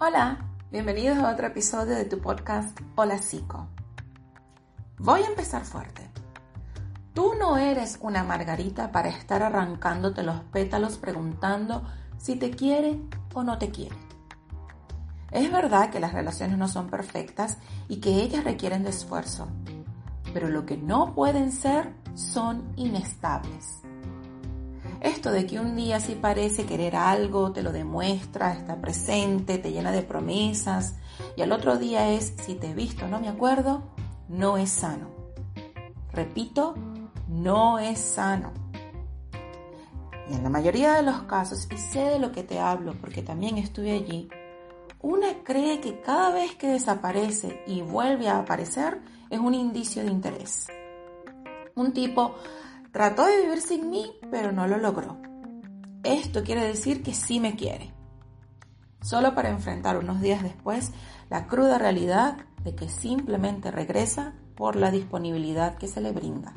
Hola, bienvenidos a otro episodio de tu podcast Hola Psico. Voy a empezar fuerte. Tú no eres una margarita para estar arrancándote los pétalos preguntando si te quiere o no te quiere. Es verdad que las relaciones no son perfectas y que ellas requieren de esfuerzo, pero lo que no pueden ser son inestables. Esto de que un día sí parece querer algo, te lo demuestra, está presente, te llena de promesas, y al otro día es si te he visto, no me acuerdo, no es sano. Repito, no es sano. Y en la mayoría de los casos, y sé de lo que te hablo porque también estuve allí, una cree que cada vez que desaparece y vuelve a aparecer es un indicio de interés. Un tipo Trató de vivir sin mí, pero no lo logró. Esto quiere decir que sí me quiere. Solo para enfrentar unos días después la cruda realidad de que simplemente regresa por la disponibilidad que se le brinda.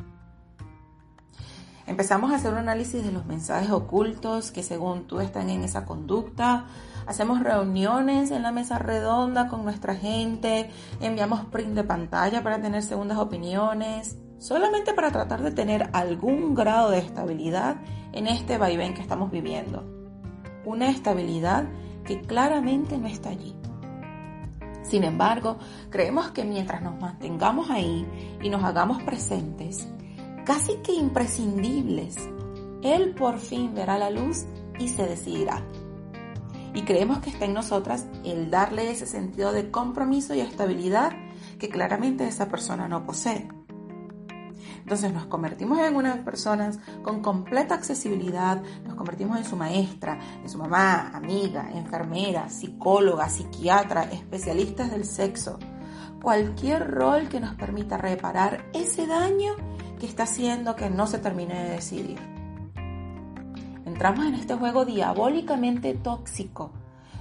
Empezamos a hacer un análisis de los mensajes ocultos que según tú están en esa conducta. Hacemos reuniones en la mesa redonda con nuestra gente. Enviamos print de pantalla para tener segundas opiniones solamente para tratar de tener algún grado de estabilidad en este vaivén que estamos viviendo. Una estabilidad que claramente no está allí. Sin embargo, creemos que mientras nos mantengamos ahí y nos hagamos presentes, casi que imprescindibles, Él por fin verá la luz y se decidirá. Y creemos que está en nosotras el darle ese sentido de compromiso y estabilidad que claramente esa persona no posee. Entonces nos convertimos en unas personas con completa accesibilidad, nos convertimos en su maestra, en su mamá, amiga, enfermera, psicóloga, psiquiatra, especialistas del sexo. Cualquier rol que nos permita reparar ese daño que está haciendo que no se termine de decidir. Entramos en este juego diabólicamente tóxico,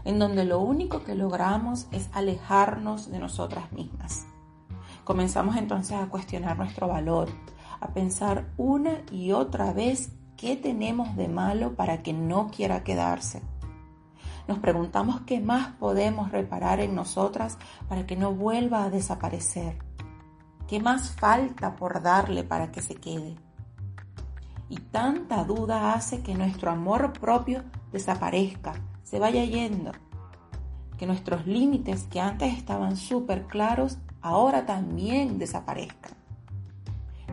en donde lo único que logramos es alejarnos de nosotras mismas. Comenzamos entonces a cuestionar nuestro valor, a pensar una y otra vez qué tenemos de malo para que no quiera quedarse. Nos preguntamos qué más podemos reparar en nosotras para que no vuelva a desaparecer. ¿Qué más falta por darle para que se quede? Y tanta duda hace que nuestro amor propio desaparezca, se vaya yendo. Que nuestros límites que antes estaban súper claros ahora también desaparezcan.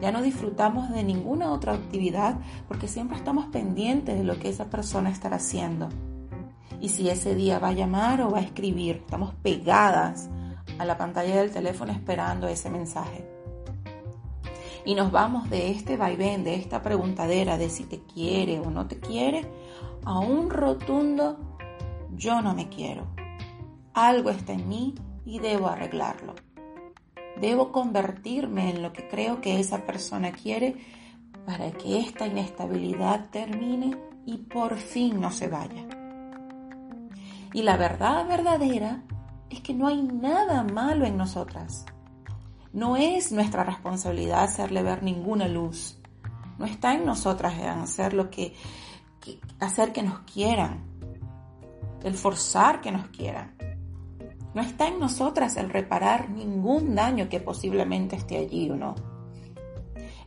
Ya no disfrutamos de ninguna otra actividad porque siempre estamos pendientes de lo que esa persona estará haciendo. Y si ese día va a llamar o va a escribir, estamos pegadas a la pantalla del teléfono esperando ese mensaje. Y nos vamos de este vaivén, de esta preguntadera de si te quiere o no te quiere, a un rotundo yo no me quiero. Algo está en mí y debo arreglarlo. Debo convertirme en lo que creo que esa persona quiere para que esta inestabilidad termine y por fin no se vaya. Y la verdad verdadera es que no hay nada malo en nosotras. No es nuestra responsabilidad hacerle ver ninguna luz. No está en nosotras hacer lo que, hacer que nos quieran, el forzar que nos quieran. No está en nosotras el reparar ningún daño que posiblemente esté allí o no.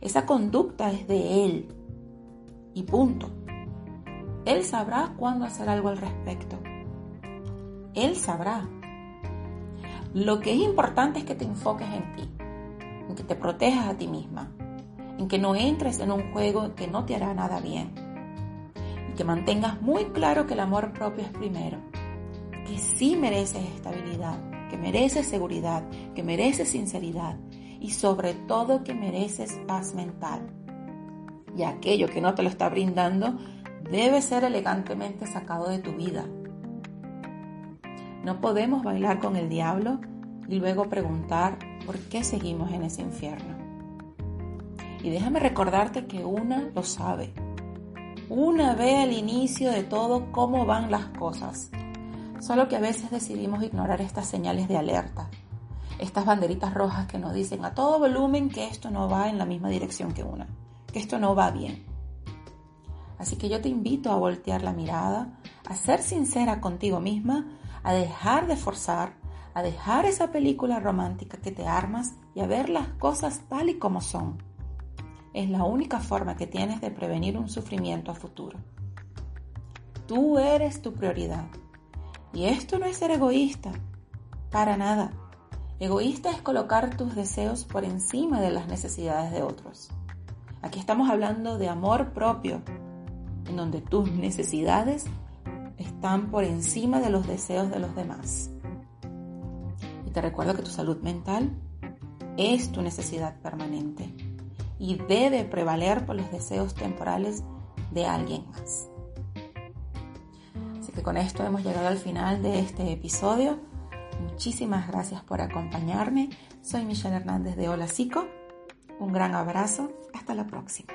Esa conducta es de Él. Y punto. Él sabrá cuándo hacer algo al respecto. Él sabrá. Lo que es importante es que te enfoques en ti, en que te protejas a ti misma, en que no entres en un juego que no te hará nada bien y que mantengas muy claro que el amor propio es primero que sí mereces estabilidad, que mereces seguridad, que mereces sinceridad y sobre todo que mereces paz mental. y aquello que no te lo está brindando debe ser elegantemente sacado de tu vida. No podemos bailar con el diablo y luego preguntar por qué seguimos en ese infierno. Y déjame recordarte que una lo sabe. Una ve al inicio de todo cómo van las cosas. Solo que a veces decidimos ignorar estas señales de alerta, estas banderitas rojas que nos dicen a todo volumen que esto no va en la misma dirección que una, que esto no va bien. Así que yo te invito a voltear la mirada, a ser sincera contigo misma, a dejar de forzar, a dejar esa película romántica que te armas y a ver las cosas tal y como son. Es la única forma que tienes de prevenir un sufrimiento a futuro. Tú eres tu prioridad. Y esto no es ser egoísta, para nada. Egoísta es colocar tus deseos por encima de las necesidades de otros. Aquí estamos hablando de amor propio, en donde tus necesidades están por encima de los deseos de los demás. Y te recuerdo que tu salud mental es tu necesidad permanente y debe prevaler por los deseos temporales de alguien más. Con esto hemos llegado al final de este episodio. Muchísimas gracias por acompañarme. Soy Michelle Hernández de Hola Psico. Un gran abrazo. Hasta la próxima.